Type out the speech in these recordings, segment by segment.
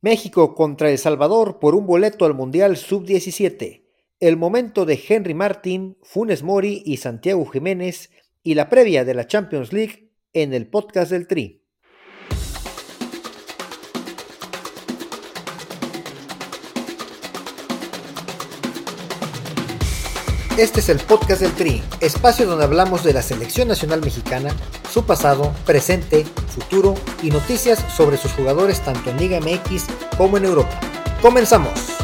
México contra El Salvador por un boleto al Mundial Sub-17. El momento de Henry Martin, Funes Mori y Santiago Jiménez y la previa de la Champions League en el podcast del Tri. Este es el podcast del Tri, espacio donde hablamos de la selección nacional mexicana, su pasado, presente, futuro y noticias sobre sus jugadores tanto en Liga MX como en Europa. Comenzamos.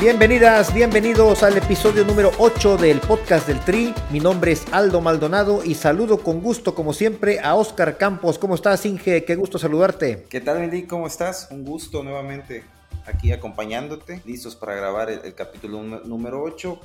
Bienvenidas, bienvenidos al episodio número 8 del podcast del Tri. Mi nombre es Aldo Maldonado y saludo con gusto, como siempre, a Oscar Campos. ¿Cómo estás, Inge? Qué gusto saludarte. ¿Qué tal, Mendy? ¿Cómo estás? Un gusto nuevamente aquí acompañándote, listos para grabar el, el capítulo número 8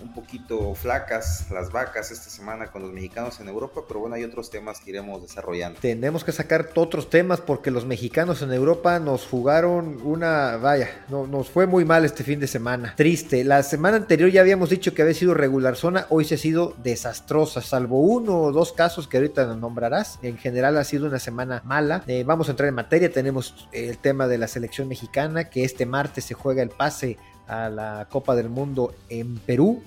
un poquito flacas las vacas esta semana con los mexicanos en Europa, pero bueno, hay otros temas que iremos desarrollando. Tenemos que sacar otros temas porque los mexicanos en Europa nos jugaron una, vaya, no, nos fue muy mal este fin de semana. Triste. La semana anterior ya habíamos dicho que había sido regular zona, hoy se ha sido desastrosa, salvo uno o dos casos que ahorita nombrarás. En general ha sido una semana mala. Eh, vamos a entrar en materia, tenemos el tema de la selección mexicana, que este martes se juega el pase a la Copa del Mundo en Perú,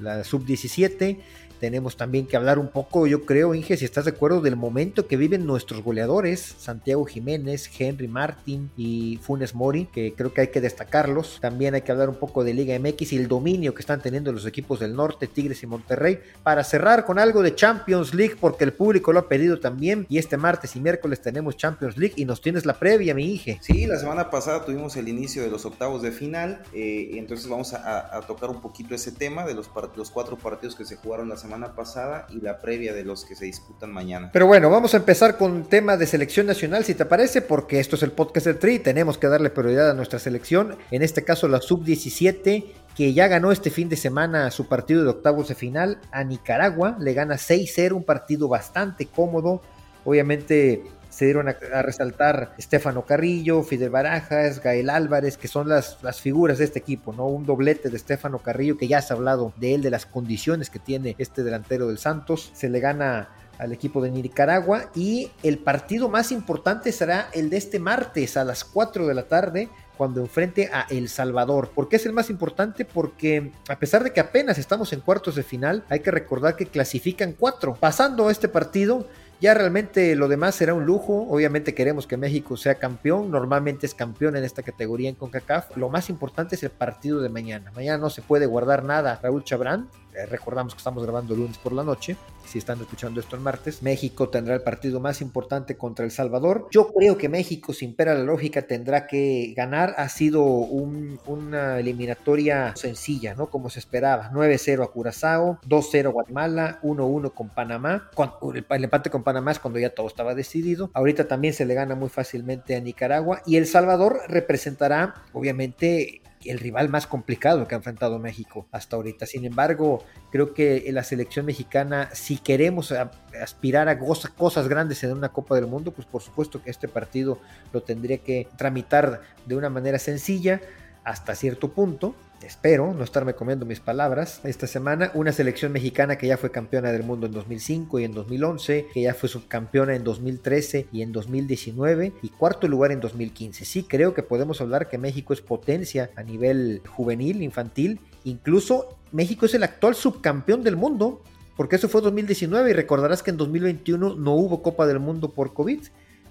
la sub-17. Tenemos también que hablar un poco, yo creo, Inge, si estás de acuerdo, del momento que viven nuestros goleadores, Santiago Jiménez, Henry Martin y Funes Mori, que creo que hay que destacarlos. También hay que hablar un poco de Liga MX y el dominio que están teniendo los equipos del norte, Tigres y Monterrey, para cerrar con algo de Champions League, porque el público lo ha pedido también. Y este martes y miércoles tenemos Champions League y nos tienes la previa, mi Inge. Sí, la semana pasada tuvimos el inicio de los octavos de final, eh, entonces vamos a, a, tocar un poquito ese tema de los, los cuatro partidos que se jugaron la semana pasada y la previa de los que se disputan mañana. Pero bueno, vamos a empezar con tema de selección nacional, si te parece, porque esto es el podcast del Tri, tenemos que darle prioridad a nuestra selección, en este caso la sub-17, que ya ganó este fin de semana su partido de octavos de final a Nicaragua, le gana 6-0, un partido bastante cómodo, obviamente se dieron a, resaltar Estefano Carrillo, Fidel Barajas, Gael Álvarez, que son las, las figuras de este equipo, ¿no? Un doblete de Estefano Carrillo, que ya se ha hablado de él, de las condiciones que tiene este delantero del Santos. Se le gana al equipo de Nicaragua y el partido más importante será el de este martes a las 4 de la tarde cuando enfrente a El Salvador. ¿Por qué es el más importante? Porque a pesar de que apenas estamos en cuartos de final, hay que recordar que clasifican cuatro. Pasando este partido, ya realmente lo demás será un lujo. Obviamente queremos que México sea campeón. Normalmente es campeón en esta categoría en CONCACAF. Lo más importante es el partido de mañana. Mañana no se puede guardar nada. Raúl Chabrán, recordamos que estamos grabando lunes por la noche. Si están escuchando esto el martes, México tendrá el partido más importante contra El Salvador. Yo creo que México, sin pera la lógica, tendrá que ganar. Ha sido una eliminatoria sencilla, ¿no? Como se esperaba. 9-0 a Curazao, 2-0 a Guatemala, 1-1 con Panamá. el empate con Panamá es cuando ya todo estaba decidido. Ahorita también se le gana muy fácilmente a Nicaragua. Y El Salvador representará, obviamente, el rival más complicado que ha enfrentado México hasta ahorita. Sin embargo, creo que la selección mexicana, si queremos aspirar a cosas grandes en una Copa del Mundo, pues por supuesto que este partido lo tendría que tramitar de una manera sencilla hasta cierto punto espero no estarme comiendo mis palabras, esta semana una selección mexicana que ya fue campeona del mundo en 2005 y en 2011, que ya fue subcampeona en 2013 y en 2019 y cuarto lugar en 2015. Sí, creo que podemos hablar que México es potencia a nivel juvenil, infantil, incluso México es el actual subcampeón del mundo, porque eso fue 2019 y recordarás que en 2021 no hubo Copa del Mundo por COVID.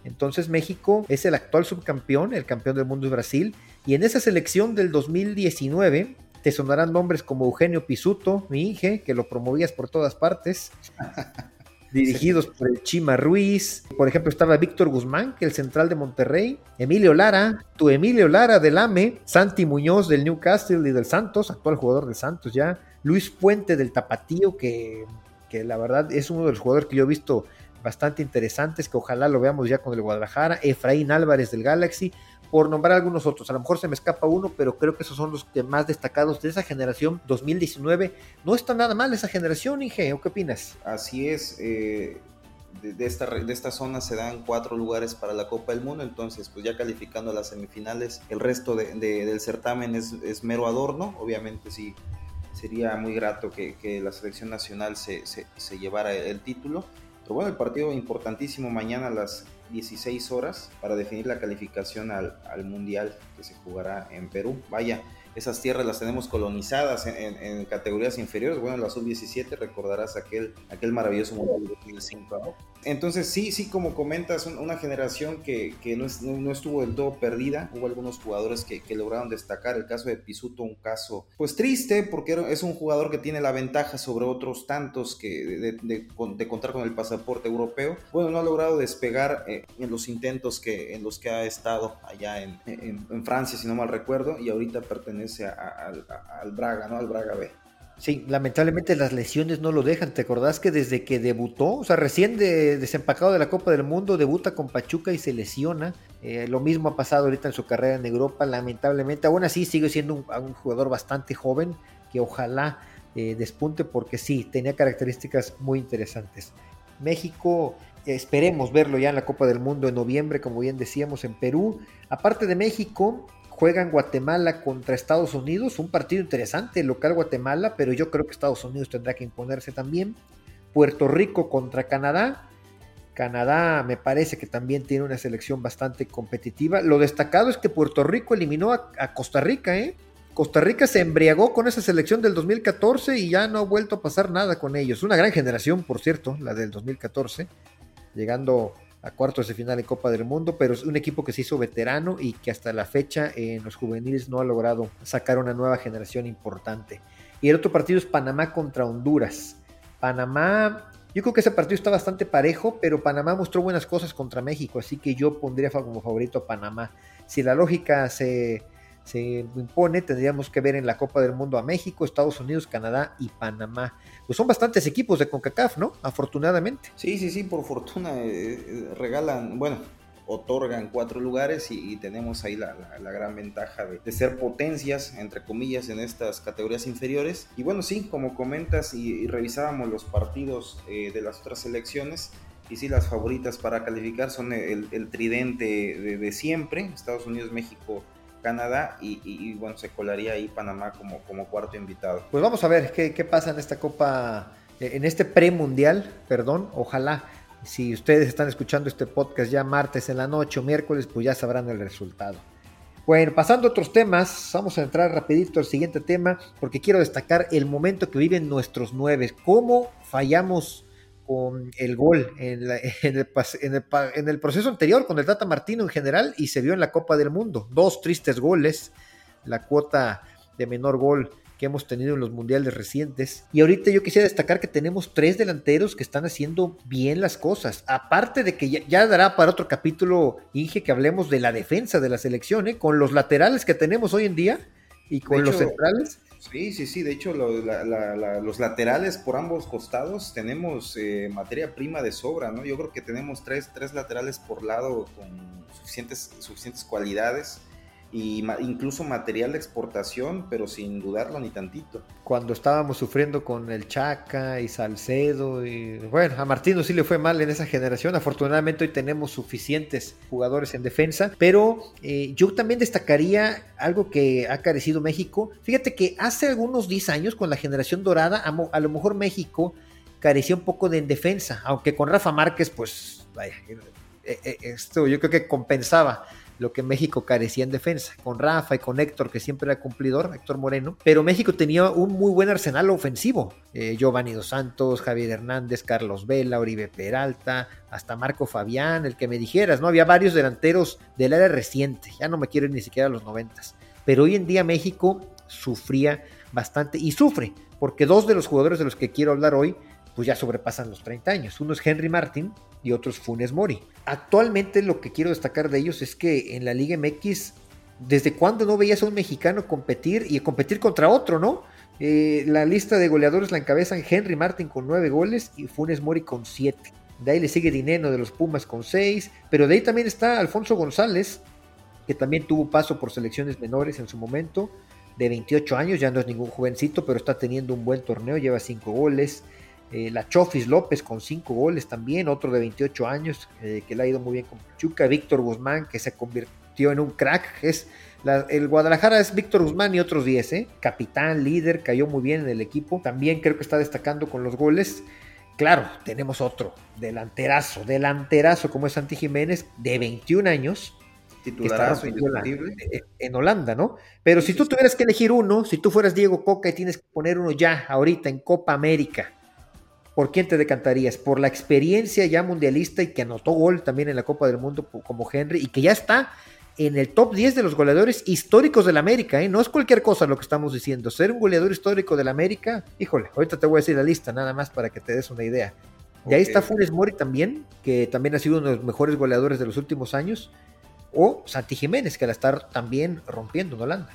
Entonces México es el actual subcampeón, el campeón del mundo es Brasil, y en esa selección del 2019 te sonarán nombres como Eugenio Pisuto, mi Inge, que lo promovías por todas partes. dirigidos por el Chima Ruiz. Por ejemplo, estaba Víctor Guzmán, que es el central de Monterrey. Emilio Lara, tu Emilio Lara del AME. Santi Muñoz del Newcastle y del Santos, actual jugador del Santos ya. Luis Puente del Tapatío, que, que la verdad es uno de los jugadores que yo he visto bastante interesantes, que ojalá lo veamos ya con el Guadalajara, Efraín Álvarez del Galaxy, por nombrar algunos otros. A lo mejor se me escapa uno, pero creo que esos son los que más destacados de esa generación 2019. No está nada mal esa generación, Inge, ¿o qué opinas? Así es. Eh, de, esta, de esta zona se dan cuatro lugares para la Copa del Mundo, entonces pues ya calificando a las semifinales, el resto del certamen es, mero adorno, obviamente sí sería muy grato que, que la selección nacional se, se, llevara el título, pero bueno, el partido importantísimo mañana las 16 horas para definir la calificación al, al Mundial que se jugará en Perú. Vaya, esas tierras las tenemos colonizadas en, categorías inferiores. Bueno, la sub-17 recordarás aquel, aquel maravilloso Mundial de 2005. Entonces, sí, sí, como comentas, una generación que, que no, estuvo del todo perdida. Hubo algunos jugadores que, lograron destacar. El caso de Pisuto, un caso pues triste, porque es un jugador que tiene la ventaja sobre otros tantos que de, contar con el pasaporte europeo. Bueno, no ha logrado despegar eh, en los intentos que, en los que ha estado allá en Francia, si no mal recuerdo, y ahorita pertenece al Braga, ¿no? Al Braga B. Sí, lamentablemente las lesiones no lo dejan. ¿Te acordás que desde que debutó, o sea, recién desempacado de la Copa del Mundo, debuta con Pachuca y se lesiona? Eh, lo mismo ha pasado ahorita en su carrera en Europa, lamentablemente. Aún así sigue siendo un, jugador bastante joven que ojalá eh, despunte porque sí, tenía características muy interesantes. México, esperemos verlo ya en la Copa del Mundo en noviembre, como bien decíamos, en Perú. Aparte de México, juegan Guatemala contra Estados Unidos, un partido interesante, local Guatemala, pero yo creo que Estados Unidos tendrá que imponerse también. Puerto Rico contra Canadá. Canadá me parece que también tiene una selección bastante competitiva. Lo destacado es que Puerto Rico eliminó a, Costa Rica, ¿eh? Costa Rica se embriagó con esa selección del 2014 y ya no ha vuelto a pasar nada con ellos. Una gran generación, por cierto, la del 2014, llegando a cuartos de final en Copa del Mundo, pero es un equipo que se hizo veterano y que hasta la fecha en los juveniles no ha logrado sacar una nueva generación importante. Y el otro partido es Panamá contra Honduras. Panamá, yo creo que ese partido está bastante parejo, pero Panamá mostró buenas cosas contra México, así que yo pondría como favorito a Panamá. Si la lógica se, se impone, tendríamos que ver en la Copa del Mundo a México, Estados Unidos, Canadá y Panamá. Pues son bastantes equipos de CONCACAF, ¿no? Afortunadamente. Sí, sí, sí, por fortuna eh, eh, regalan, bueno, otorgan cuatro lugares y, tenemos ahí la, gran ventaja de, ser potencias, entre comillas, en estas categorías inferiores. Y bueno, sí, como comentas y, revisábamos los partidos eh, de las otras selecciones, y sí, las favoritas para calificar son el, tridente de, siempre, Estados Unidos, México, Canadá y, bueno, se colaría ahí Panamá como, como cuarto invitado. Pues vamos a ver qué, qué pasa en esta Copa, eh, en este premundial, perdón, ojalá. Si ustedes están escuchando este podcast ya martes en la noche o miércoles, pues ya sabrán el resultado. Bueno, pasando a otros temas, vamos a entrar rapidito al siguiente tema porque quiero destacar el momento que viven nuestros nueve. ¿Cómo fallamos con el gol en, el, proceso anterior con el Tata Martino en general y se vio en la Copa del Mundo. Dos tristes goles, la cuota de menor gol que hemos tenido en los mundiales recientes. Y ahorita yo quisiera destacar que tenemos tres delanteros que están haciendo bien las cosas. Aparte de que ya, dará para otro capítulo, Inge, que hablemos de la defensa de la selección, ¿eh? con los laterales que tenemos hoy en día y con los centrales Sí, sí, sí. De hecho, los laterales por ambos costados tenemos eh, materia prima de sobra, ¿no? Yo creo que tenemos tres, tres laterales por lado con suficientes, suficientes cualidades y incluso material de exportación, pero sin dudarlo ni tantito. Cuando estábamos sufriendo con el Chaca y Salcedo, y bueno, a Martino sí le fue mal en esa generación, afortunadamente hoy tenemos suficientes jugadores en defensa, pero eh, yo también destacaría algo que ha carecido México. Fíjate que hace algunos 10 años con la generación dorada, a, lo mejor México carecía un poco de en defensa, aunque con Rafa Márquez, pues, vaya, eh, eh, esto yo creo que compensaba lo que México carecía en defensa, con Rafa y con Héctor, que siempre era cumplidor, Héctor Moreno, pero México tenía un muy buen arsenal ofensivo. Eh, Giovanni Dos Santos, Javier Hernández, Carlos Vela, Oribe Peralta, hasta Marco Fabián, el que me dijeras, ¿no? Había varios delanteros del área reciente, ya no me quiero ni siquiera a los noventas, pero hoy en día México sufría bastante y sufre, porque dos de los jugadores de los que quiero hablar hoy pues ya sobrepasan los 30 años. Uno es Henry Martin y otro es Funes Mori. Actualmente lo que quiero destacar de ellos es que en la Liga MX, ¿desde cuándo no veías a un mexicano competir y competir contra otro, no? Eh, la lista de goleadores la encabezan Henry Martin con 9 goles y Funes Mori con 7. De ahí le sigue Dineno de los Pumas con 6, pero de ahí también está Alfonso González, que también tuvo paso por selecciones menores en su momento, de 28 años, ya no es ningún jovencito, pero está teniendo un buen torneo, lleva 5 goles. Eh, la Chofis López con cinco goles también, otro de 28 años eh, que le ha ido muy bien con Pachuca, Víctor Guzmán que se convirtió en un crack, es el Guadalajara es Víctor Guzmán y otros 10, ¿eh? capitán, líder, cayó muy bien en el equipo, también creo que está destacando con los goles. claro, tenemos otro, delanterazo, delanterazo como es Santi Jiménez, de 21 años. Titularazo en Holanda, ¿no? Pero si tú tuvieras que elegir uno, si tú fueras Diego Coca y tienes que poner uno ya, ahorita, en Copa América, ¿por quién te decantarías? ¿Por la experiencia ya mundialista y que anotó gol también en la Copa del Mundo como Henry y que ya está en el top 10 de los goleadores históricos del América, ¿eh? No es cualquier cosa lo que estamos diciendo. Ser un goleador histórico del América, híjole, ahorita te voy a decir la lista, nada más para que te des una idea. Y ahí está Funes Mori también, que también ha sido uno de los mejores goleadores de los últimos años. O Santi Jiménez, que la está también rompiendo en Holanda.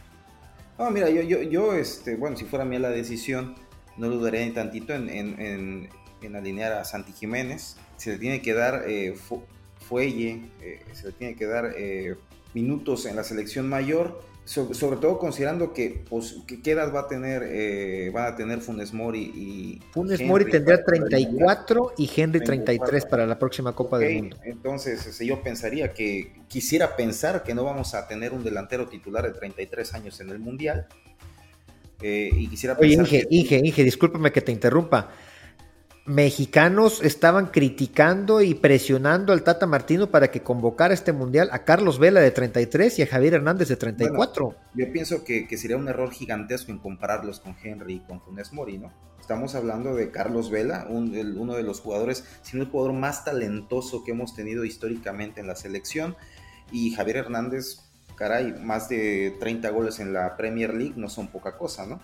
No, mira, yo, yo, yo este, bueno, si fuera mía la decisión, no dudaría ni tantito en, en, alinear a Santi Jiménez. Se le tiene que dar eh, fuelle, eh, se le tiene que dar eh, minutos en la selección mayor, sobre, todo considerando que, pues, qué edad va a tener, eh, van a tener Funes Mori y... Funes Mori tendrá 34 y Henry 33 para la próxima Copa del Mundo. Entonces, este, yo pensaría que, quisiera pensar que no vamos a tener un delantero titular de 33 años en el Mundial. Eh, y quisiera Oye, Inge, Inge, Inge, discúlpame que te interrumpa mexicanos estaban criticando y presionando al Tata Martino para que convocara este mundial a Carlos Vela de 33 y a Javier Hernández de 34. yo pienso que, sería un error gigantesco en compararlos con Henry y con Funes Mori, ¿no? Estamos hablando de Carlos Vela, uno de los jugadores, si no el jugador más talentoso que hemos tenido históricamente en la selección, y Javier Hernández, caray, más de 30 goles en la Premier League no son poca cosa, ¿no?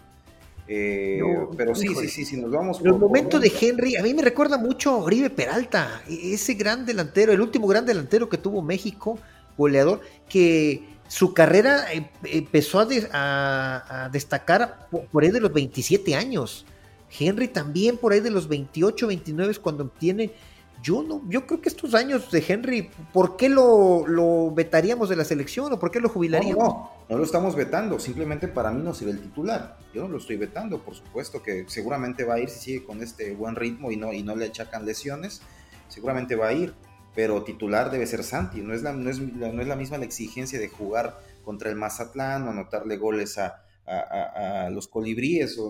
Eh, pero sí, sí, sí, sí, nos vamos. Por, el momento de Henry, a mí me recuerda mucho a Oribe Peralta, e-, ese gran delantero, el último gran delantero que tuvo México, goleador, que su carrera em, empezó a, destacar por ahí de los 27 años. Henry también por ahí de los 28, 29 cuando obtiene yo no, yo creo que estos años de Henry, ¿por qué lo, vetaríamos de la selección o por qué lo jubilaríamos? No, no, lo estamos vetando, simplemente para mí no sirve el titular. Yo no lo estoy vetando, por supuesto que seguramente va a ir si sigue con este buen ritmo y no, y no le achacan lesiones, seguramente va a ir, pero titular debe ser Santi, no es la, no es, no es la misma la exigencia de jugar contra el Mazatlán o anotarle goles a, los colibríes o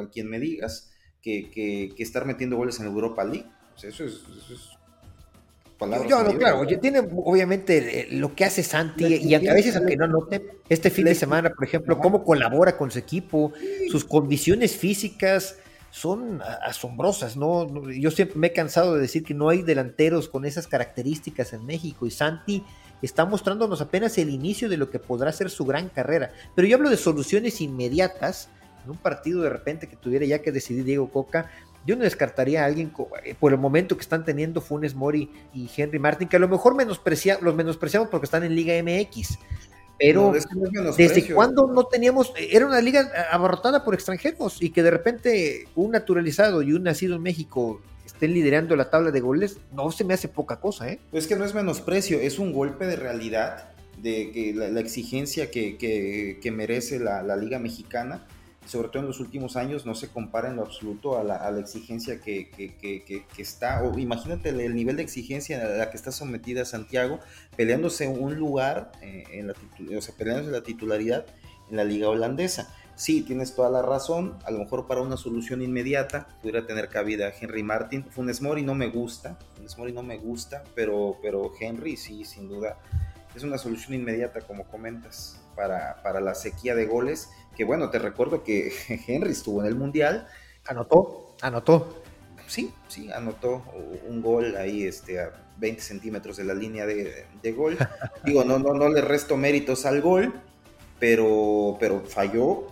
a quien me digas que, que, que estar metiendo goles en Europa League eso es, yo, no, claro, tiene obviamente lo que hace Santi y a veces aunque no note, este fin de semana, por ejemplo, cómo colabora con su equipo, sus condiciones físicas son asombrosas, ¿no? Yo siempre me he cansado de decir que no hay delanteros con esas características en México y Santi está mostrándonos apenas el inicio de lo que podrá ser su gran carrera. Pero yo hablo de soluciones inmediatas en un partido de repente que tuviera ya que decidir Diego Coca, yo no descartaría a alguien eh, por el momento que están teniendo Funes Mori y Henry Martin, que a lo mejor menosprecia, los menospreciamos porque están en Liga MX. Pero desde cuando no teníamos, era una liga abarrotada por extranjeros y que de repente un naturalizado y un nacido en México estén liderando la tabla de goles, no se me hace poca cosa, ¿eh? Es que no es menosprecio, es un golpe de realidad de que la, exigencia que, merece la, liga mexicana sobre todo en los últimos años, no se compara en lo absoluto a la, exigencia que, está, o imagínate el, nivel de exigencia a la que está sometida Santiago, peleándose un lugar, eh, en la, o sea, peleándose la titularidad en la liga holandesa. Sí, tienes toda la razón, a lo mejor para una solución inmediata pudiera tener cabida Henry Martin. Funes Mori no me gusta, Funes Mori no me gusta, pero, pero Henry sí, sin duda, es una solución inmediata como comentas para, para la sequía de goles que bueno, te recuerdo que Henry estuvo en el Mundial. Anotó, anotó. Sí, sí, anotó un gol ahí este, a 20 centímetros de la línea de, gol. Digo, no, no, no le resto méritos al gol, pero, pero falló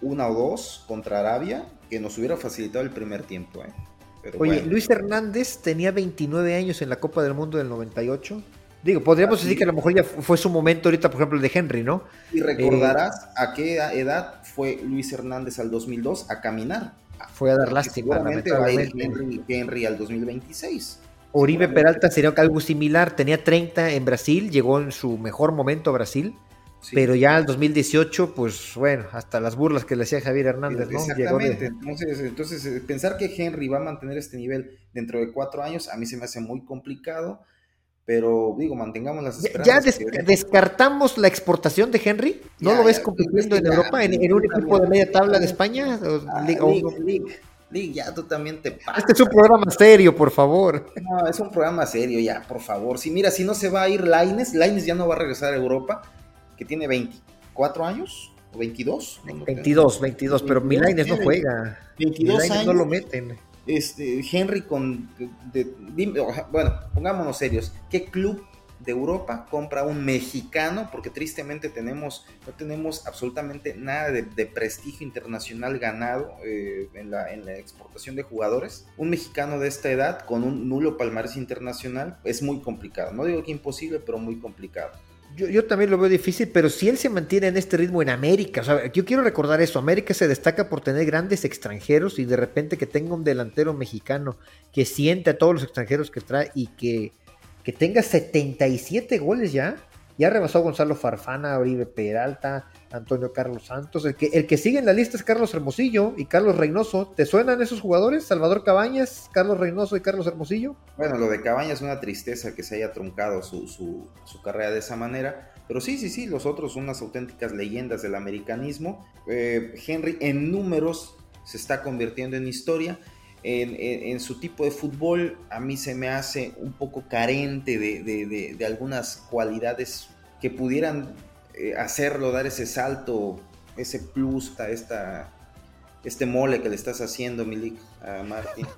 una o dos contra Arabia que nos hubiera facilitado el primer tiempo. ¿eh? Oye, Luis Hernández tenía 29 años en la Copa del Mundo del 98 Digo, podríamos decir que a lo mejor ya fue su momento ahorita, por ejemplo, el de Henry, ¿no? Y recordarás a qué edad fue Luis Hernández al 2002 a caminar. Fue a dar lástima. Henry, Henry al 2026. Oribe Peralta sería algo similar, tenía 30 en Brasil, llegó en su mejor momento a Brasil, pero ya al 2018, pues bueno, hasta las burlas que le hacía Javier Hernández, ¿no? Exactamente, entonces, entonces eh, pensar que Henry va a mantener este nivel dentro de cuatro años, a mí se me hace muy complicado pero digo, mantengamos las esperanzas. ¿Ya descartamos la exportación de Henry? ¿No lo ves compitiendo en Europa en, un equipo de media tabla de España? Ah, League, ya tú también te pasas. Este es un programa serio, por favor. No, es un programa serio ya, por favor. Si mira, si no se va a ir Laines, Laines ya no va a regresar a Europa, que tiene 24 años o 22. 22, 22, pero mi Laines no juega. 22 años. no lo meten. Este, Henry con... bueno, pongámonos serios. ¿Qué club de Europa compra un mexicano, porque tristemente tenemos, no tenemos absolutamente nada de, prestigio internacional ganado eh, en, la, en, la, exportación de jugadores. Un mexicano de esta edad con un nulo palmarés internacional es muy complicado. No digo que imposible, pero muy complicado. Yo, yo, también lo veo difícil, pero si él se mantiene en este ritmo en América, o sea, yo quiero recordar eso, América se destaca por tener grandes extranjeros y de repente que tenga un delantero mexicano que siente a todos los extranjeros que trae y que que tenga 77 goles ya. Ya rebasó Gonzalo Farfana, Oribe Peralta, Antonio Carlos Santos. El que, el que sigue en la lista es Carlos Hermosillo y Carlos Reynoso. ¿Te suenan esos jugadores? Salvador Cabañas, Carlos Reynoso y Carlos Hermosillo. Bueno, lo de Cabañas es una tristeza que se haya truncado su, su, carrera de esa manera. Pero sí, sí, sí, los otros son unas auténticas leyendas del americanismo. Eh, Henry en números se está convirtiendo en historia en, su tipo de fútbol a mí se me hace un poco carente de, algunas cualidades que pudieran eh, hacerlo, dar ese salto, ese plus a esta, este mole que le estás haciendo, Milik, a Martín.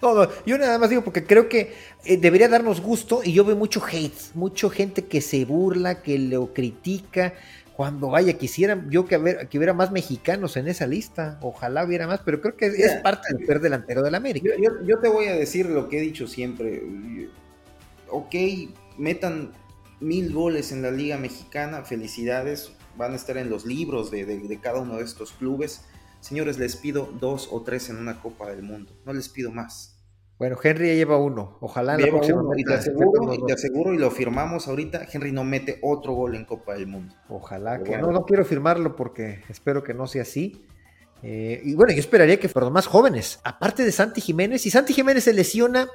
No, yo nada más digo porque creo que eh, debería darnos gusto y yo veo mucho hate, mucha gente que se burla, que lo critica, cuando vaya, quisiera yo que, hubiera más mexicanos en esa lista. Ojalá hubiera más, pero creo que es parte del per delantero del América. Yo, te voy a decir lo que he dicho siempre. Ok, metan mil goles en la Liga Mexicana, felicidades, van a estar en los libros de cada uno de estos clubes. Señores, les pido dos o tres en una Copa del Mundo, no les pido más. Bueno, Henry ya lleva uno. Ojalá la próxima y, te aseguro, y te aseguro, y lo firmamos ahorita, Henry no mete otro gol en Copa del Mundo. Ojalá que no, no quiero firmarlo porque espero que no sea así. Eh, y bueno, yo esperaría que fueran más jóvenes. Aparte de Santi Jiménez, si Santi Jiménez se lesiona,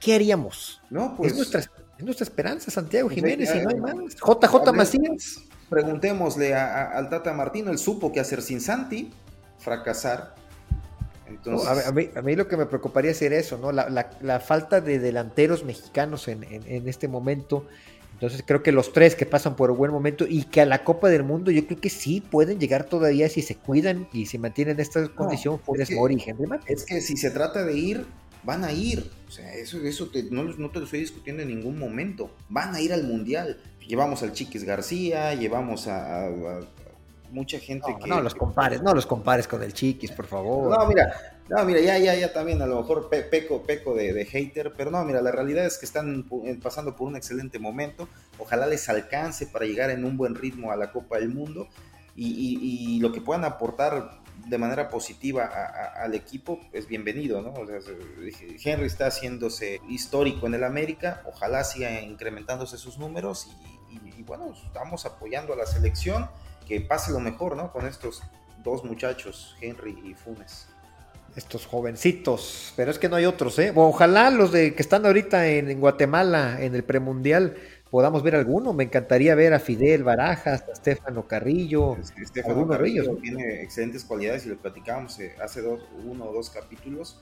¿qué haríamos? No, pues. Es nuestra, es nuestra esperanza, Santiago Jiménez, y no hay más. JJ Macías. Preguntémosle al Tata Martino, él supo qué hacer sin Santi, fracasar a, mí, lo que me preocuparía sería eso, ¿no? La, falta de delanteros mexicanos en, este momento. Entonces creo que los tres que pasan por un buen momento y que a la Copa del Mundo yo creo que sí pueden llegar todavía si se cuidan y se mantienen en esta condición Funes Mori y Henry Es que si se trata de ir, van a ir. O sea, eso, eso no, no, te lo estoy discutiendo en ningún momento. Van a ir al Mundial. Llevamos al Chiquis García, llevamos a mucha gente que... No los compares, no los compares con el Chiquis, por favor. No, mira, no, mira, ya, ya, ya también a lo mejor peco, peco de, hater, pero no, mira, la realidad es que están eh, pasando por un excelente momento. Ojalá les alcance para llegar en un buen ritmo a la Copa del Mundo y, lo que puedan aportar de manera positiva al equipo es bienvenido, ¿no? Henry está haciéndose histórico en el América, ojalá siga incrementándose sus números y bueno, estamos apoyando a la selección que pase lo mejor, ¿no? Con estos dos muchachos, Henry y Funes. Estos jovencitos, pero es que no hay otros, ¿eh? Ojalá los de que están ahorita en, Guatemala en el premundial podamos ver alguno. Me encantaría ver a Fidel Barajas, a Estefano Carrillo. Estefano Carrillo tiene excelentes cualidades y lo platicábamos eh, hace dos, uno o dos capítulos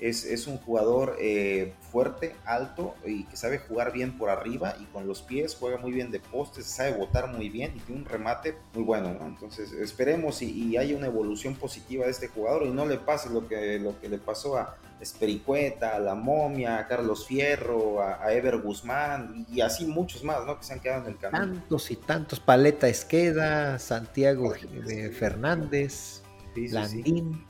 es, un jugador eh, fuerte, alto y que sabe jugar bien por arriba y con los pies juega muy bien de postes, sabe botar muy bien y tiene un remate muy bueno. Entonces esperemos y, haya una evolución positiva de este jugador y no le pase lo que, lo que le pasó a Espericueta, a La Momia, a Carlos Fierro, a, Ever Guzmán y así muchos más ¿no? que se han quedado en el camino. Tantos y tantos, Paleta Esqueda, Santiago Fernández.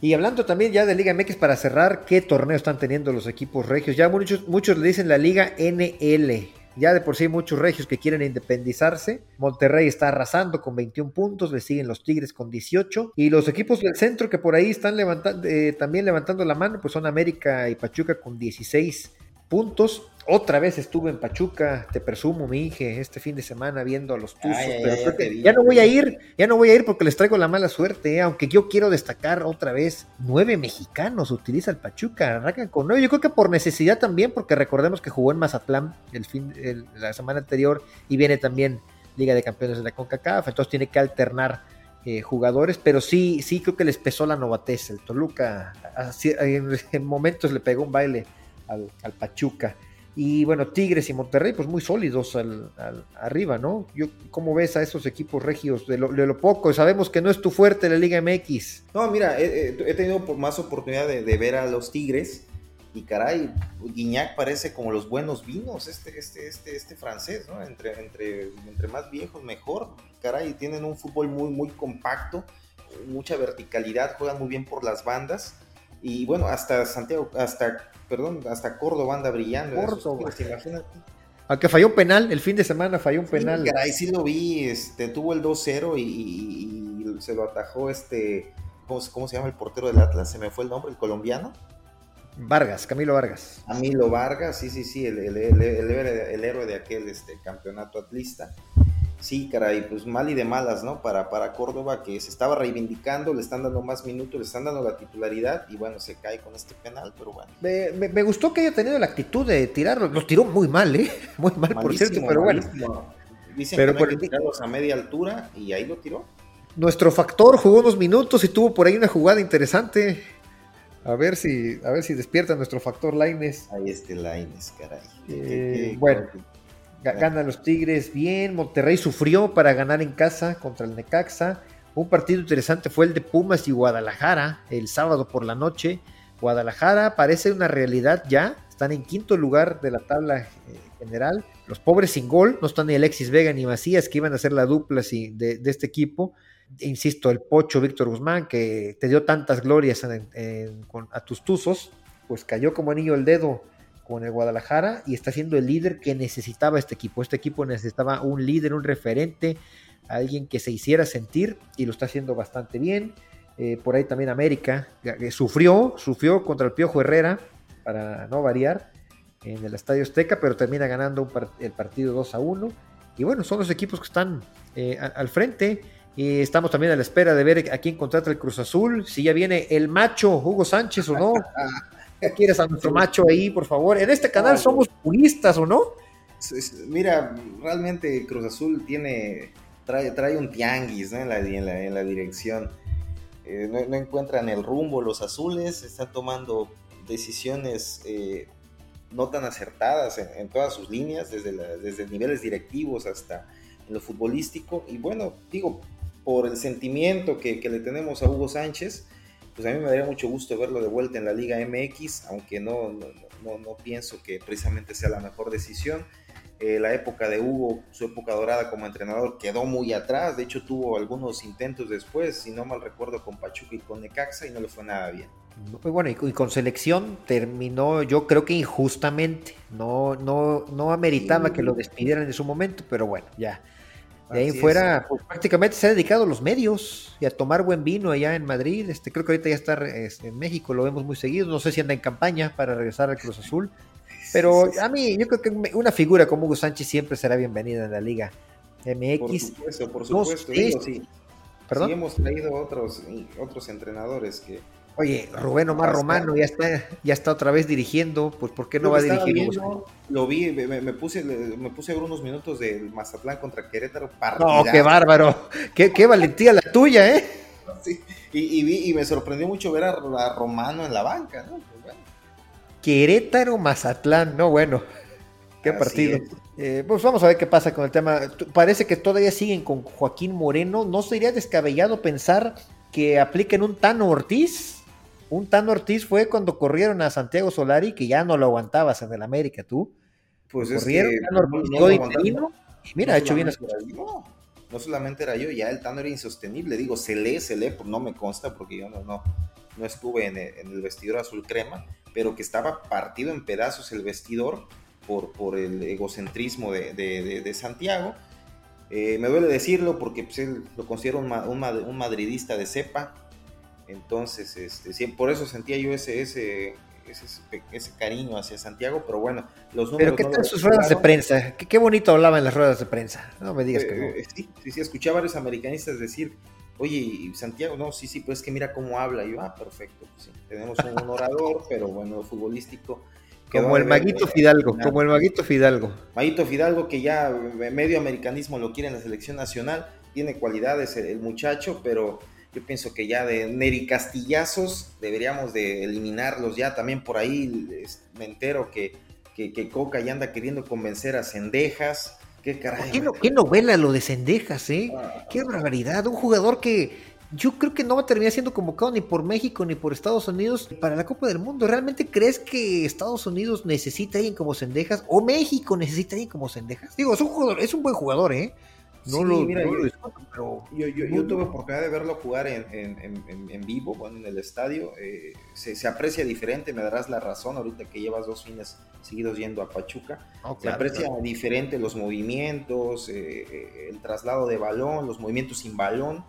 Y hablando también ya de Liga MX para cerrar, ¿qué torneo están teniendo los equipos regios? Ya muchos, muchos le dicen la Liga NL. Ya de por sí hay muchos regios que quieren independizarse. Monterrey está arrasando con 21 puntos, le siguen los Tigres con 18. Y los equipos del centro que por ahí están levantando, eh, también levantando la mano, pues son América y Pachuca con 16 puntos. Otra vez estuve en Pachuca, te presumo, mi hija, este fin de semana viendo a los Tuzos, ya no voy a ir, ya no voy a ir porque les traigo la mala suerte, ¿eh? aunque yo quiero destacar otra vez, nueve mexicanos utiliza el Pachuca, arrancan con nueve, yo creo que por necesidad también, porque recordemos que jugó en Mazatlán el fin, la semana anterior y viene también Liga de Campeones de la CONCACAF, entonces tiene que alternar eh, jugadores, pero sí, sí creo que les pesó la novatez. El Toluca en, momentos le pegó un baile al, Pachuca. Y bueno, Tigres y Monterrey, pues muy sólidos al, arriba, ¿no? Yo, ¿Cómo ves a esos equipos regios de lo, de lo, poco? Sabemos que no es tu fuerte la Liga MX. No, mira, he, tenido más oportunidad de, de, ver a los Tigres y caray, Guiñac parece como los buenos vinos, este, este, este, este francés, ¿no? Entre, entre, entre más viejos, mejor. Caray, tienen un fútbol muy, muy compacto, mucha verticalidad, juegan muy bien por las bandas. Y bueno, hasta Santiago, hasta, perdón, hasta Córdoba anda brillando. Córdoba. imagínate. Aunque falló un penal, el fin de semana falló un penal. caray, sí lo vi, este, tuvo el 2-0 y, se lo atajó este, ¿cómo, ¿cómo se llama el portero del Atlas? Se me fue el nombre, el colombiano. Vargas, Camilo Vargas. Camilo Vargas, sí, sí, sí, el, héroe de aquel este, campeonato atlista. Sí, caray, pues mal y de malas, ¿no? Para, para Córdoba, que se estaba reivindicando, le están dando más minutos, le están dando la titularidad y bueno, se cae con este penal, pero bueno. Me, gustó que haya tenido la actitud de tirarlo, los tiró muy mal, ¿eh? Muy mal, por cierto, pero bueno. Dicen pero que no tirarlos a media altura y ahí lo tiró. Nuestro factor jugó unos minutos y tuvo por ahí una jugada interesante. A ver si, a ver si despierta nuestro factor Laines. Ahí este Laines, caray. Eh, bueno, ganan los Tigres bien. Monterrey sufrió para ganar en casa contra el Necaxa. Un partido interesante fue el de Pumas y Guadalajara el sábado por la noche. Guadalajara parece una realidad ya. Están en quinto lugar de la tabla eh, general. Los pobres sin gol. No están ni Alexis Vega ni Macías, que iban a ser la dupla de este equipo insisto, el pocho Víctor Guzmán, que te dio tantas glorias a tus tuzos, pues cayó como anillo el dedo con el Guadalajara y está siendo el líder que necesitaba este equipo. Este equipo necesitaba un líder, un referente, alguien que se hiciera sentir y lo está haciendo bastante bien. Eh, por ahí también América sufrió, sufrió contra el Piojo Herrera, para no variar, en el Estadio Azteca, pero termina ganando el partido 2 a 1. Y bueno, son los equipos que están eh, al frente. Y estamos también a la espera de ver a quién contrata el Cruz Azul, si ya viene el macho Hugo Sánchez o no. ¿Qué quieres a nuestro macho ahí, por favor? En este canal somos puristas o no. Mira, realmente Cruz Azul tiene trae, trae un tianguis en, la, en, la, dirección. Eh, no, encuentran el rumbo los azules, están tomando decisiones eh, no tan acertadas en, todas sus líneas, desde, desde niveles directivos hasta en lo futbolístico. Y bueno, digo, por el sentimiento que, le tenemos a Hugo Sánchez, pues a mí me daría mucho gusto verlo de vuelta en la Liga MX, aunque no, no, no, pienso que precisamente sea la mejor decisión. Eh, la época de Hugo, su época dorada como entrenador, quedó muy atrás. De hecho, tuvo algunos intentos después, si no mal recuerdo, con Pachuca y con Necaxa y no le fue nada bien. Muy bueno, y, con selección terminó, yo creo que injustamente. No, no, no ameritaba que lo despidieran en su momento, pero bueno, ya. De ahí fuera, pues, prácticamente se ha dedicado a los medios y a tomar buen vino allá en Madrid. Este, creo que ahorita ya está este, en México, lo vemos muy seguido. No sé si anda en campaña para regresar al Cruz Azul. Pero a mí, yo creo que una figura como Hugo Sánchez siempre será bienvenida en la Liga MX. Por supuesto, por supuesto. sí. ¿Perdón? sí hemos traído otros, otros entradores que, Oye, Rubén Omar Romano ya está, ya está otra vez dirigiendo, pues ¿por qué no va a dirigir? lo vi, me, puse, me puse a ver unos minutos del Mazatlán contra Querétaro. No, qué bárbaro, qué, qué valentía la tuya, ¿eh? Sí, y, vi, y me sorprendió mucho ver a, Romano en la banca, ¿no? Pues Querétaro, Mazatlán, no, bueno, qué partido. Eh, pues vamos a ver qué pasa con el tema. Parece que todavía siguen con Joaquín Moreno. ¿No sería descabellado pensar que apliquen un Tano Ortiz? Un Tano Ortiz fue cuando corrieron a Santiago Solari, que ya no lo aguantabas en el América, tú. Pues corrieron, es que Tano Ortiz no, mira, ha hecho bien las cosas. No, no solamente era yo, ya el Tano era insostenible. Digo, se lee, se lee, no me consta porque yo no, no, no estuve en el, vestidor azul crema, pero que estaba partido en pedazos el vestidor por, por el egocentrismo de, de, Santiago. Eh, me duele decirlo porque pues, él lo considero un, un, un madridista de cepa, entonces, este, por eso sentía yo ese, ese, ese, cariño hacia Santiago, pero bueno, los números. Pero ¿qué tal sus ruedas de prensa? ¿Qué, bonito hablaba en las ruedas de prensa. No me digas que no. Eh, sí, sí, sí, escuché a varios americanistas decir, oye, Santiago, no, sí, sí, pues es que mira cómo habla. Y yo, ah, perfecto, pues sí, tenemos un orador, pero bueno, futbolístico. Como el Maguito Fidalgo, como el Maguito Fidalgo. Maguito Fidalgo, que ya medio americanismo lo quiere en la selección nacional tiene cualidades el, muchacho, pero yo pienso que ya de Neri Castillazos deberíamos de eliminarlos ya. También por ahí me entero que, que, Coca ya anda queriendo convencer a Cendejas. Qué caray. ¿Qué, novela lo de Cendejas, eh? Ah. qué barbaridad. Un jugador que yo creo que no va a terminar siendo convocado ni por México ni por Estados Unidos para la Copa del Mundo. ¿Realmente crees que Estados Unidos necesita a alguien como Sendejas o México necesita a alguien como Sendejas? Digo, es un jugador, es un buen jugador, ¿eh? No lo, mira, yo, pero yo, tuve oportunidad de verlo jugar en, en, vivo, bueno, en el estadio. Eh, se, aprecia diferente, me darás la razón ahorita que llevas dos fines seguidos yendo a Pachuca. Oh, se aprecia diferente los movimientos, eh, eh, el traslado de balón, los movimientos sin balón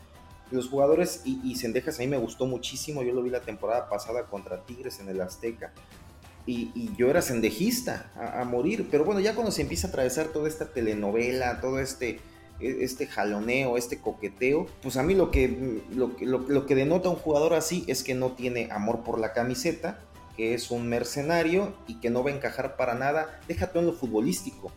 los jugadores y, y Sendejas a mí me gustó muchísimo, yo lo vi la temporada pasada contra Tigres en el Azteca. Y, yo era sendejista a, morir, pero bueno, ya cuando se empieza a atravesar toda esta telenovela, todo este, este jaloneo, este coqueteo, pues a mí lo que, lo, lo, que denota un jugador así es que no tiene amor por la camiseta, que es un mercenario y que no va a encajar para nada, déjate en lo futbolístico,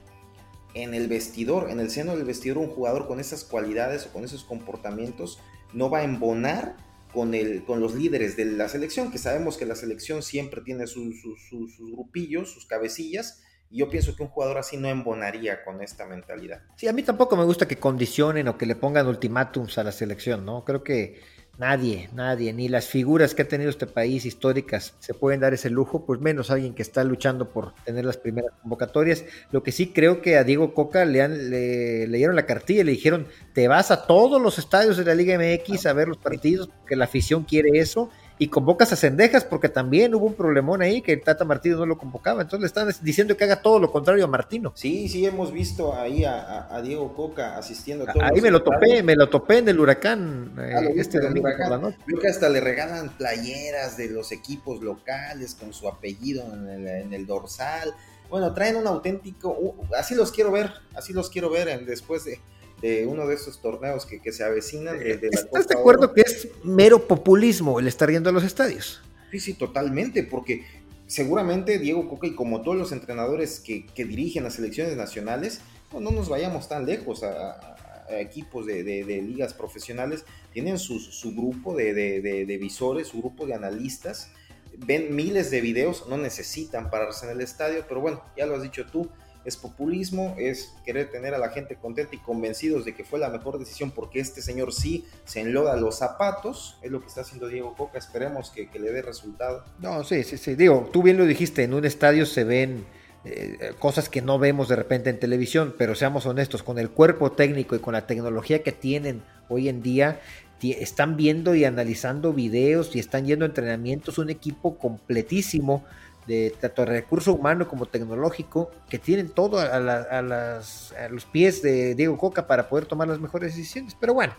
en el vestidor, en el seno del vestidor, un jugador con esas cualidades o con esos comportamientos no va a embonar con, el, con los líderes de la selección, que sabemos que la selección siempre tiene sus, sus, grupillos, sus cabecillas, y yo pienso que un jugador así no embonaría con esta mentalidad. Sí, a mí tampoco me gusta que condicionen o que le pongan ultimátums a la selección, ¿no? Creo que Nadie, nadie, ni las figuras que ha tenido este país históricas se pueden dar ese lujo, pues menos alguien que está luchando por tener las primeras convocatorias. Lo que sí creo que a Diego Coca le, han, le, dieron la cartilla y le dijeron, te vas a todos los estadios de la Liga MX a ver los partidos, porque la afición quiere eso, y convocas a Cendejas porque también hubo un problemón ahí que el Tata Martino no lo convocaba. Entonces le están diciendo que haga todo lo contrario a Martino. Sí, sí, hemos visto ahí a, Diego Coca asistiendo a todos Ahí me lo topé, me lo topé en el huracán. Ah, eh, este domingo Creo que hasta le regalan playeras de los equipos locales con su apellido en el, dorsal. Bueno, traen un auténtico, así los quiero ver, así los quiero ver en, después de, de uno de esos torneos que, que se avecinan. De, de ¿Estás de acuerdo que es mero populismo el estar yendo a los estadios? Sí, sí, totalmente, porque seguramente Diego Coca y como todos los entrenadores que, que dirigen las selecciones nacionales, no, no nos vayamos tan lejos a, equipos de, de, ligas profesionales, tienen su, su grupo de, de, visores, su grupo de analistas, ven miles de videos, no necesitan pararse en el estadio, pero bueno, ya lo has dicho tú, es populismo, es querer tener a la gente contenta y convencidos de que fue la mejor decisión porque este señor sí se enloda los zapatos, es lo que está haciendo Diego Coca, esperemos que, le dé resultado. No, sí, sí, sí, digo, tú bien lo dijiste, en un estadio se ven eh, cosas que no vemos de repente en televisión, pero seamos honestos, con el cuerpo técnico y con la tecnología que tienen hoy en día, están viendo y analizando videos y están yendo a entrenamientos, un equipo completísimo de tanto recurso humano como tecnológico, que tienen todo a, las, los pies de Diego Coca para poder tomar las mejores decisiones. Pero bueno,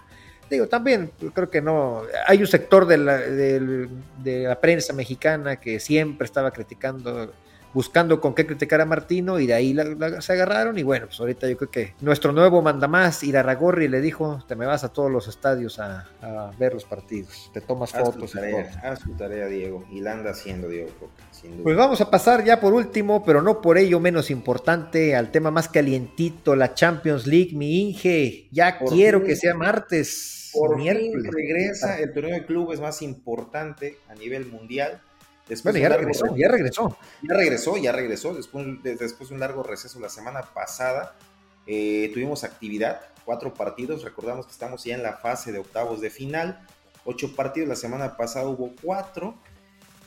digo, también creo que no, hay un sector de la, de la prensa mexicana que siempre estaba criticando buscando con qué criticar a Martino y de ahí se agarraron y bueno, pues ahorita yo creo que nuestro nuevo mandamás, Irarragorri, le dijo, te me vas a todos los estadios a, ver los partidos, te tomas fotos. Tarea, haz su tarea, Diego, y la anda haciendo Diego Pues vamos a pasar ya por último, pero no por ello menos importante, al tema más calientito, la Champions League, mi Inge, ya quiero que sea martes. Por miércoles. regresa el torneo de clubes más importante a nivel mundial Después ya regresó, ya regresó. Ya regresó, ya regresó. Después, después de un largo receso la semana pasada, eh, tuvimos actividad, cuatro partidos. Recordamos que estamos ya en la fase de octavos de final. Ocho partidos, la semana pasada hubo cuatro.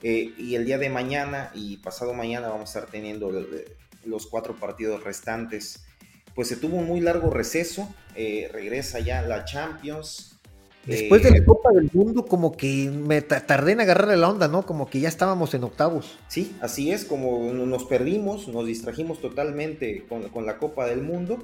Eh, y el día de mañana y pasado mañana vamos a estar teniendo los cuatro partidos restantes. Pues se tuvo un muy largo receso. Eh, regresa ya la Champions. Después de la eh, Copa del Mundo, como que me tardé en agarrarle la onda, ¿no? Como que ya estábamos en octavos. Sí, así es, como nos perdimos, nos distrajimos totalmente con, con la Copa del Mundo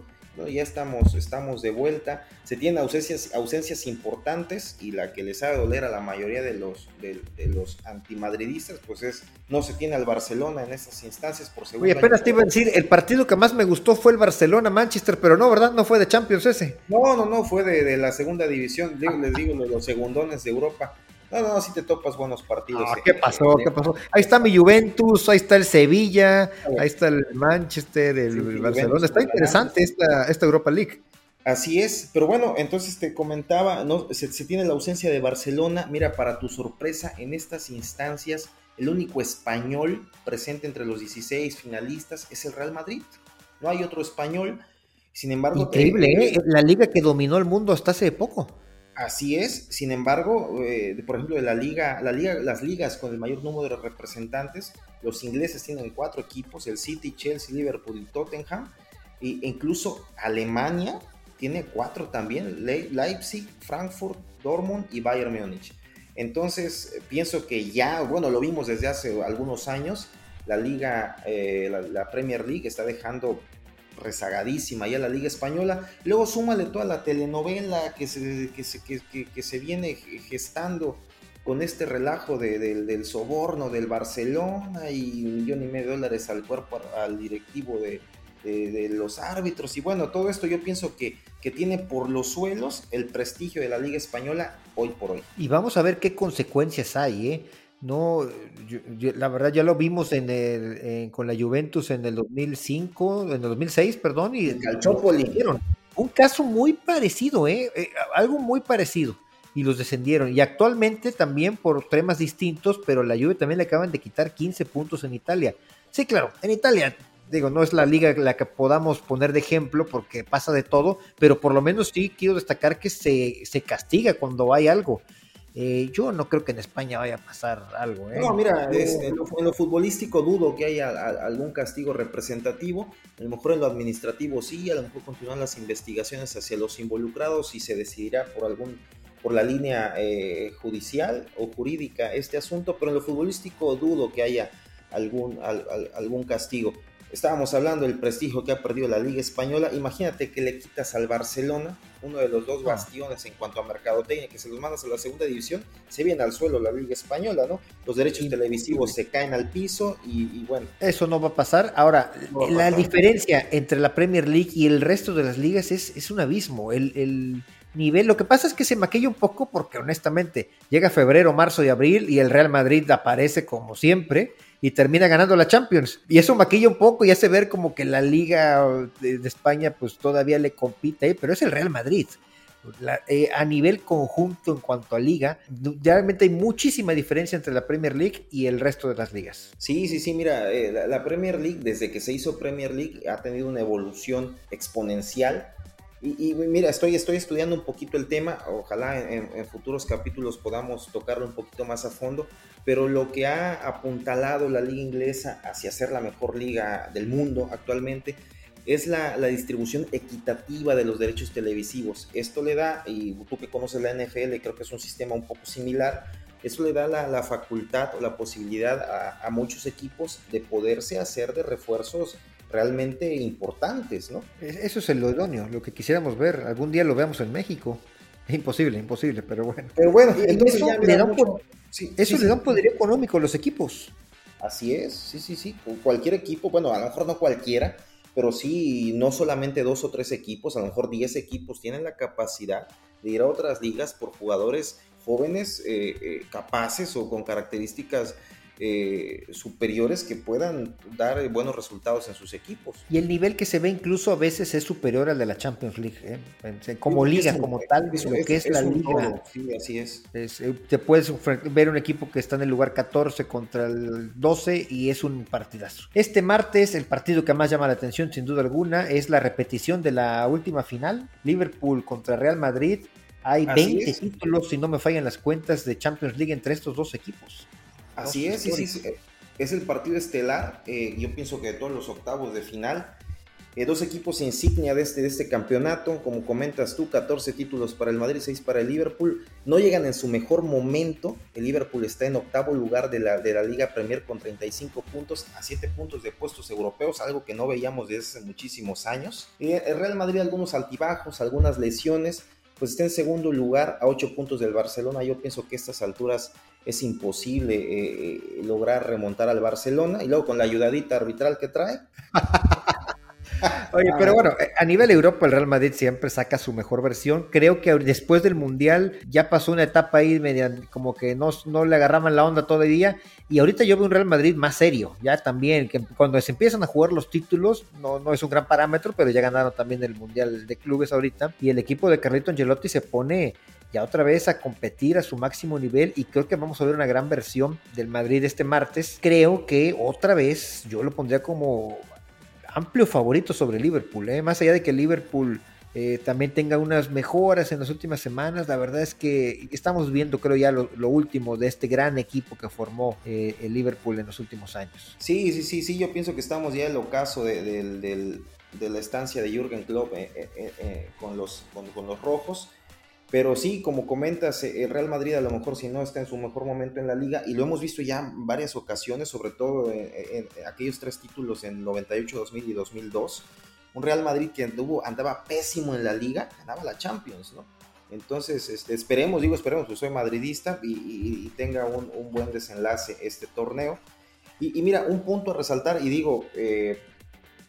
ya estamos, estamos de vuelta. Se tienen ausencias, ausencias importantes y la que les ha de doler a la mayoría de los, de, los antimadridistas, pues es no se tiene al Barcelona en estas instancias por segundo. Oye, apenas te iba a decir, el partido que más me gustó fue el Barcelona-Manchester, pero no, ¿verdad? No fue de Champions ese. No, no, no, fue de, la segunda división, les digo, de los segundones de Europa. No, no, si te topas buenos partidos. Ah, ¿Qué pasó? ¿Qué pasó? Ahí está mi Juventus, ahí está el Sevilla, ahí está el Manchester, el, Barcelona. Está interesante esta, esta Europa League. Así es, pero bueno, entonces te comentaba, no, se, tiene la ausencia de Barcelona. Mira, para tu sorpresa, en estas instancias, el único español presente entre los 16 finalistas es el Real Madrid. No hay otro español. Sin embargo, increíble, ¿eh? la liga que dominó el mundo hasta hace poco. Así es, sin embargo, eh, por ejemplo, la liga, la liga, las ligas con el mayor número de representantes, los ingleses tienen cuatro equipos, el City, Chelsea, Liverpool y Tottenham, e incluso Alemania tiene cuatro también, Leipzig, Frankfurt, Dortmund y Bayern Múnich. Entonces, pienso que ya, bueno, lo vimos desde hace algunos años, la liga, eh, la Premier League está dejando rezagadísima ya la Liga Española. Luego súmale toda la telenovela que se, que se, que, se viene gestando con este relajo del soborno del Barcelona y un millón y medio de dólares al cuerpo, al directivo de, los árbitros. Y bueno, todo esto yo pienso que, que tiene por los suelos el prestigio de la Liga Española hoy por hoy. Y vamos a ver qué consecuencias hay, ¿eh? No, la verdad ya lo vimos en el, con la Juventus en el 2005, en el 2006, perdón, y Calciopoli. Un caso muy parecido, ¿eh? ¿eh? algo muy parecido. Y los descendieron. Y actualmente también por temas distintos, pero la Juve también le acaban de quitar 15 puntos en Italia. Sí, claro, en Italia, digo, no es la liga la que podamos poner de ejemplo porque pasa de todo, pero por lo menos sí quiero destacar que se, se castiga cuando hay algo. Eh, yo no creo que en España vaya a pasar algo. ¿eh? No, mira, en, lo, futbolístico dudo que haya algún castigo representativo. A lo mejor en lo administrativo sí, a lo mejor continúan las investigaciones hacia los involucrados y se decidirá por algún por la línea eh, judicial o jurídica este asunto, pero en lo futbolístico dudo que haya algún, algún castigo. Estábamos hablando del prestigio que ha perdido la Liga Española. Imagínate que le quitas al Barcelona, uno de los dos ah. bastiones en cuanto a mercadotecnia, que se los mandas a la segunda división, se viene al suelo la Liga Española, ¿no? Los derechos televisivos se caen al piso y, bueno. Eso no va a pasar. Ahora, la diferencia entre la Premier League y el resto de las ligas es, es un abismo. El, el nivel. Lo que pasa es que se maquilla un poco porque honestamente llega febrero, marzo y abril y el Real Madrid aparece como siempre y termina ganando la Champions. Y eso maquilla un poco y hace ver como que la Liga de, España pues todavía le compite, pero es el Real Madrid. Eh, a nivel conjunto en cuanto a liga, realmente hay muchísima diferencia entre la Premier League y el resto de las ligas. Sí, sí, sí, mira, eh, la, Premier League, desde que se hizo Premier League, ha tenido una evolución exponencial y, mira, estoy, estoy estudiando un poquito el tema, ojalá en, futuros capítulos podamos tocarlo un poquito más a fondo, pero lo que ha apuntalado la liga inglesa hacia ser la mejor liga del mundo actualmente es la, distribución equitativa de los derechos televisivos. Esto le da, y tú que conoces la NFL, creo que es un sistema un poco similar, eso le da la, facultad o la posibilidad a muchos equipos de poderse hacer de refuerzos realmente importantes, ¿no? Eso es lo idóneo, lo que quisiéramos ver. Algún día lo veamos en México. Es imposible, imposible, pero bueno. Pero bueno, entonces eso, le da, un, eso le da un poder económico a los equipos. Así es, sí, sí, sí. Cualquier equipo, bueno, a lo mejor no cualquiera, pero sí, no solamente dos o tres equipos, a lo mejor diez equipos tienen la capacidad de ir a otras ligas por jugadores jóvenes, eh, eh, capaces o con características eh, superiores que puedan dar buenos resultados en sus equipos. Y el nivel que se ve incluso a veces es superior al de la Champions League, ¿eh? como liga, como tal, lo que es, la liga. sí, así es. Eh, te puedes ver un equipo que está en el lugar 14 contra el 12 y es un partidazo. Este martes, el partido que más llama la atención, sin duda alguna, es la repetición de la última final, Liverpool contra Real Madrid. Hay 20 títulos, si no me fallan las cuentas, de Champions League entre estos dos equipos. Así es, sí, sí, es el partido estelar, eh, yo pienso que de todos los octavos de final, eh, dos equipos insignia de este, de este campeonato, como comentas tú, 14 títulos para el Madrid, 6 para el Liverpool, no llegan en su mejor momento, el Liverpool está en octavo lugar de la, de la Liga Premier con 35 puntos, a 7 puntos de puestos europeos, algo que no veíamos desde hace muchísimos años, el Real Madrid algunos altibajos, algunas lesiones, pues está en segundo lugar a 8 puntos del Barcelona. Yo pienso que a estas alturas es imposible eh, eh, lograr remontar al Barcelona y luego con la ayudadita arbitral que trae. Oye, pero bueno, eh, a nivel Europa el Real Madrid siempre saca su mejor versión. Creo que después del Mundial ya pasó una etapa ahí media, como que no, no le agarraban la onda todavía. Y ahorita yo veo un Real Madrid más serio, ya también, que cuando se empiezan a jugar los títulos, no, no es un gran parámetro, pero ya ganaron también el Mundial de Clubes ahorita. Y el equipo de Carlito Angelotti se pone ya otra vez a competir a su máximo nivel y creo que vamos a ver una gran versión del Madrid este martes. Creo que otra vez yo lo pondría como amplio favorito sobre Liverpool, ¿eh? más allá de que Liverpool eh, también tenga unas mejoras en las últimas semanas, la verdad es que estamos viendo creo ya lo, último de este gran equipo que formó eh, el Liverpool en los últimos años. Sí, sí, sí, sí, yo pienso que estamos ya en el ocaso de, la estancia de Jürgen Klopp con, los, con los rojos pero sí, como comentas, eh, el Real Madrid a lo mejor si no está en su mejor momento en la liga, y lo hemos visto ya en varias ocasiones, sobre todo en, aquellos tres títulos en 98, 2000 y 2002, un Real Madrid que anduvo, andaba pésimo en la liga, ganaba la Champions, ¿no? Entonces, este, esperemos, digo esperemos, pues soy madridista y, tenga un, buen desenlace este torneo. Y, mira, un punto a resaltar, y digo, eh,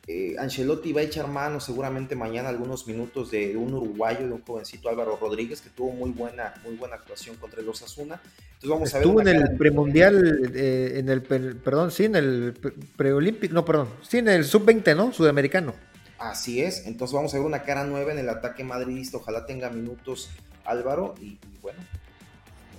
eh, Ancelotti va a echar mano seguramente mañana algunos minutos de un uruguayo, de un jovencito Álvaro Rodríguez, que tuvo muy buena, muy buena actuación contra el Osasuna. Entonces vamos a ver. Estuvo en el premundial, eh, en el, perdón, sí, en el preolímpico, no, perdón, sí, en el sub-20, ¿no? Sudamericano. Así es, entonces vamos a ver una cara nueva en el ataque madridista, ojalá tenga minutos Álvaro y, bueno,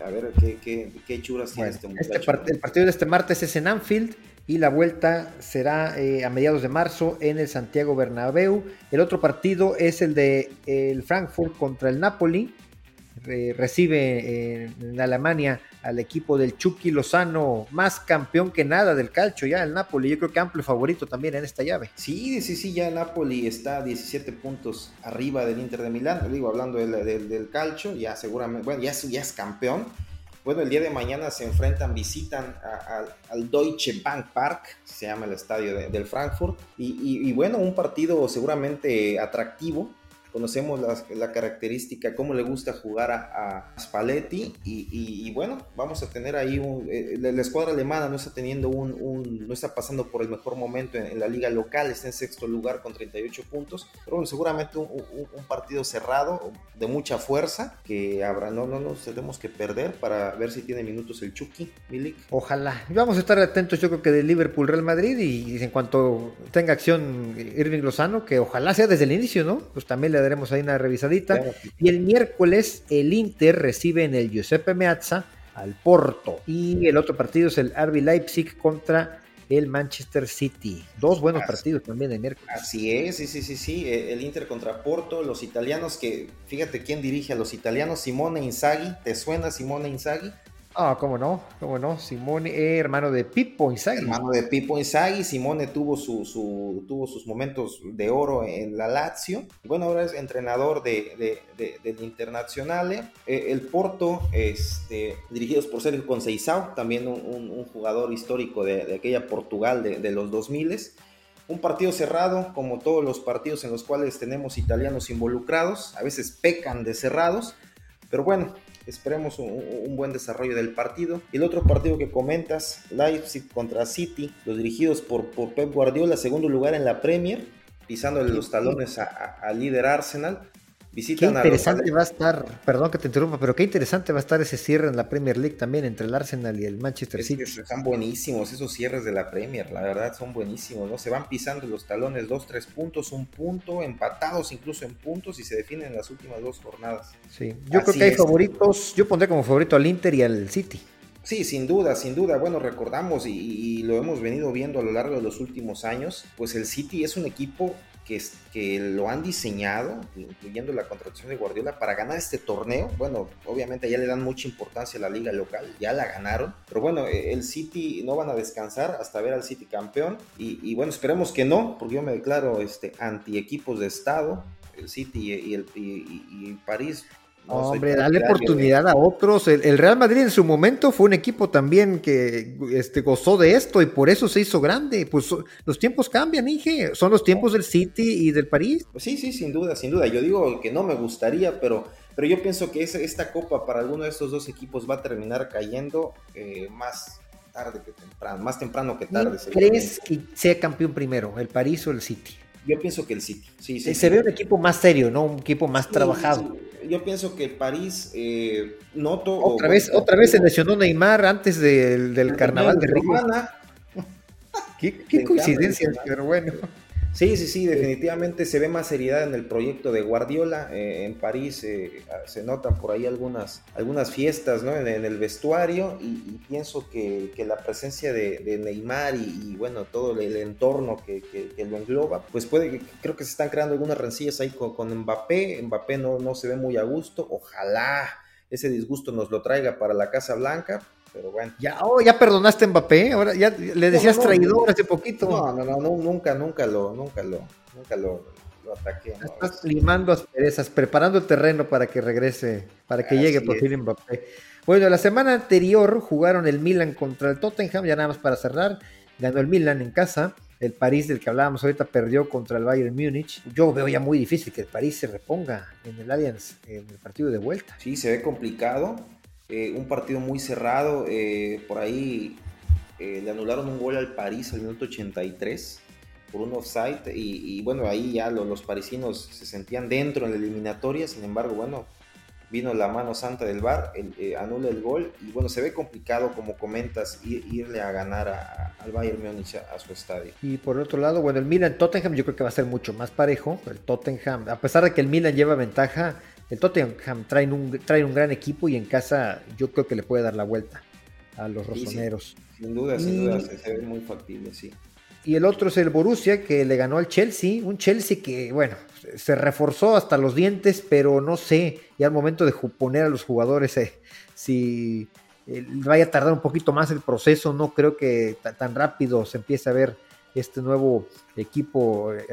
a ver qué, qué, qué churas tiene este, este muchacho. el partido de este martes es en Anfield y la vuelta será eh, a mediados de marzo en el Santiago Bernabéu. El otro partido es el de el Frankfurt contra el Napoli. recibe eh, en Alemania al equipo del Chucky Lozano, más campeón que nada del calcio ya el Napoli. Yo creo que amplio favorito también en esta llave. Sí, sí, sí, ya el Napoli está 17 puntos arriba del Inter de Milán. Digo, hablando del, del, calcio, ya seguramente, bueno, ya, ya es campeón bueno, el día de mañana se enfrentan, visitan al Deutsche Bank Park, se llama el estadio del Frankfurt, y, bueno, un partido seguramente atractivo, conocemos la, característica, cómo le gusta jugar a, Spalletti y, bueno, vamos a tener ahí, un, eh, la, escuadra alemana no está teniendo un, no está pasando por el mejor momento en, la liga local, está en sexto lugar con 38 puntos, pero bueno, seguramente un, partido cerrado, de mucha fuerza, que habrá, no, no nos tenemos que perder para ver si tiene minutos el Chucky, Milik. Ojalá, vamos a estar atentos yo creo que de Liverpool, Real Madrid y, en cuanto tenga acción Irving Lozano, que ojalá sea desde el inicio, ¿no? Pues también le daremos ahí una revisadita. Y el miércoles el Inter recibe en el Giuseppe Meazza al Porto. Y el otro partido es el RB Leipzig contra el Manchester City. Dos buenos partidos también el miércoles. Así es, sí, sí, sí, sí. E, el Inter contra Porto, los italianos que, fíjate quién dirige a los italianos, Simone Inzaghi. ¿Te suena Simone Inzaghi? Ah, cómo no, cómo no. Simone, eh, hermano de Pippo Inzaghi. Hermano de Pippo Inzaghi. Simone tuvo, su, su, tuvo sus momentos de oro en la Lazio. Bueno, ahora es entrenador de, del Internazionale. Eh, el Porto, este, dirigidos por Sergio Conceição, también un, jugador histórico de, aquella Portugal de, los 2000 un partido cerrado, como todos los partidos en los cuales tenemos italianos involucrados, a veces pecan de cerrados, pero bueno, Esperemos un, buen desarrollo del partido. Y el otro partido que comentas, Leipzig contra City, los dirigidos por, por Pep Guardiola, segundo lugar en la Premier, pisándole los talones al líder Arsenal. Visitan qué interesante va a estar, perdón que te interrumpa, pero qué interesante va a estar ese cierre en la Premier League también entre el Arsenal y el Manchester City. están buenísimos esos cierres de la Premier, la verdad son buenísimos, ¿no? Se van pisando los talones dos, tres puntos, un punto, empatados incluso en puntos y se definen en las últimas dos jornadas. Sí, yo creo que hay favoritos, yo pondré como favorito al Inter y al City. Sí, sin duda, sin duda. Bueno, recordamos y, y, lo hemos venido viendo a lo largo de los últimos años, pues el City es un equipo que, lo han diseñado, incluyendo la contratación de Guardiola, para ganar este torneo. Bueno, obviamente ya le dan mucha importancia a la liga local, ya la ganaron, pero bueno, e, el City no van a descansar hasta ver al City campeón y, bueno, esperemos que no, porque yo me declaro este, anti equipos de Estado, el City y, el, y París Hombre, dale oportunidad a otros. El, Real Madrid en su momento fue un equipo también que este, gozó de esto y por eso se hizo grande. Pues los tiempos cambian, Inge. Son los tiempos del City y del París. Pues sí, sí, sin duda, sin duda. Yo digo que no me gustaría, pero, pero yo pienso que esta copa para alguno de estos dos equipos va a terminar cayendo eh, más tarde que temprano, más temprano que tarde. ¿Crees que sea campeón primero, el París o el City? Yo pienso que el City. Sí, sí, se ve un equipo más serio, ¿no? Un equipo más trabajado. Yo pienso que París, eh, noto. Otra vez, otra vez se lesionó Neymar antes del, del carnaval de Río. Qué, qué coincidencia, pero bueno. Sí, sí, sí, definitivamente se ve más seriedad en el proyecto de Guardiola. Eh, en París eh, se notan por ahí algunas, algunas fiestas ¿no? en, el vestuario y, pienso que, la presencia de, Neymar y, bueno, todo el, entorno que, lo engloba, pues puede, creo que se están creando algunas rencillas ahí con, con Mbappé. Mbappé no, no se ve muy a gusto. Ojalá ese disgusto nos lo traiga para la Casa Blanca, pero bueno. Ya, oh, ya perdonaste a Mbappé, ahora ya le decías traidor hace poquito. No, no, no, nunca, nunca lo, nunca lo, nunca lo, ataqué. Estás limando asperezas, preparando el terreno para que regrese, para que llegue por fin Mbappé. Bueno, la semana anterior jugaron el Milan contra el Tottenham, ya nada más para cerrar, ganó el Milan en casa. El París del que hablábamos ahorita perdió contra el Bayern Múnich. Yo veo ya muy difícil que el París se reponga en el Allianz en el partido de vuelta. Sí, se ve complicado. Eh, un partido muy cerrado, eh, por ahí eh, le anularon un gol al París al minuto 83 por un offside y, bueno, ahí ya los, parisinos se sentían dentro en la eliminatoria, sin embargo, bueno, vino la mano santa del VAR, anula el gol y bueno, se ve complicado, como comentas, irle a ganar al Bayern Múnich a, su estadio. Y por otro lado, bueno, el Milan-Tottenham yo creo que va a ser mucho más parejo, el Tottenham, a pesar de que el Milan lleva ventaja, el Tottenham trae un, trae un gran equipo y en casa yo creo que le puede dar la vuelta a los rosoneros. sin duda, sin duda, se, ve muy factible, sí. Y el otro es el Borussia, que le ganó al Chelsea. Un Chelsea que, bueno, se reforzó hasta los dientes, pero no sé, ya al momento de poner a los jugadores, eh, si eh, vaya a tardar un poquito más el proceso, no creo que tan rápido se empiece a ver este nuevo equipo eh,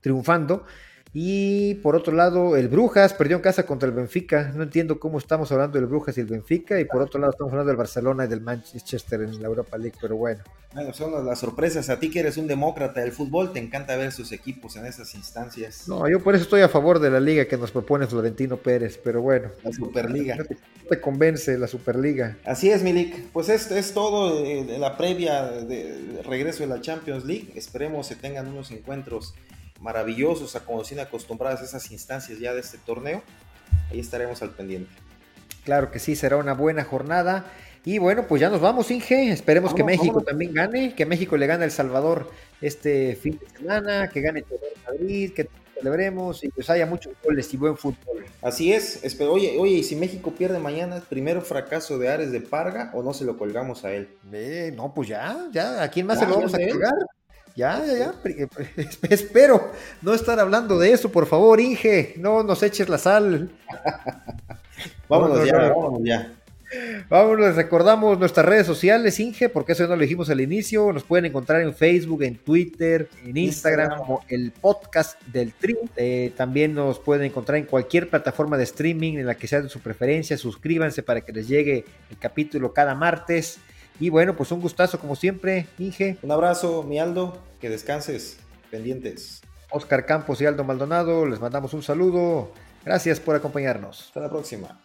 triunfando. Y por otro lado, el Brujas perdió en casa contra el Benfica. No entiendo cómo estamos hablando del Brujas y el Benfica. Y por otro lado, estamos hablando del Barcelona y del Manchester en la Europa League. Pero bueno. Bueno, son las sorpresas. A ti que eres un demócrata del fútbol, te encanta ver sus equipos en esas instancias. No, yo por eso estoy a favor de la liga que nos propone Florentino Pérez. Pero bueno. La Superliga. No te, convence la Superliga. Así es, Milik. Pues esto es todo de la previa de regreso de la Champions League. Esperemos que tengan unos encuentros maravillosos, a como acostumbradas a esas instancias ya de este torneo. Ahí estaremos al pendiente. Claro que sí, será una buena jornada. Y bueno, pues ya nos vamos, Inge. Esperemos que México también gane, que México le gane a El Salvador este fin de semana, que gane todo Madrid, que celebremos y pues haya muchos goles y buen fútbol. Así es. Oye, oye, y si México pierde mañana, primero fracaso de Ares de Parga o no se lo colgamos a él. Eh, no, pues ya, ya. ¿A quién más se lo vamos a colgar? Ya, ya, ya. Espero no estar hablando de eso, por favor, Inge. No nos eches la sal. vámonos, ya, vámonos ya. Vámonos, recordamos nuestras redes sociales, Inge, porque eso no lo dijimos al inicio. Nos pueden encontrar en Facebook, en Twitter, en Instagram, como el podcast del Tri. Eh, también nos pueden encontrar en cualquier plataforma de streaming en la que sea de su preferencia. Suscríbanse para que les llegue el capítulo cada martes. Y bueno, pues un gustazo como siempre, Inge. Un abrazo, mi Aldo, que descanses, pendientes. Oscar Campos y Aldo Maldonado, les mandamos un saludo. Gracias por acompañarnos. Hasta la próxima.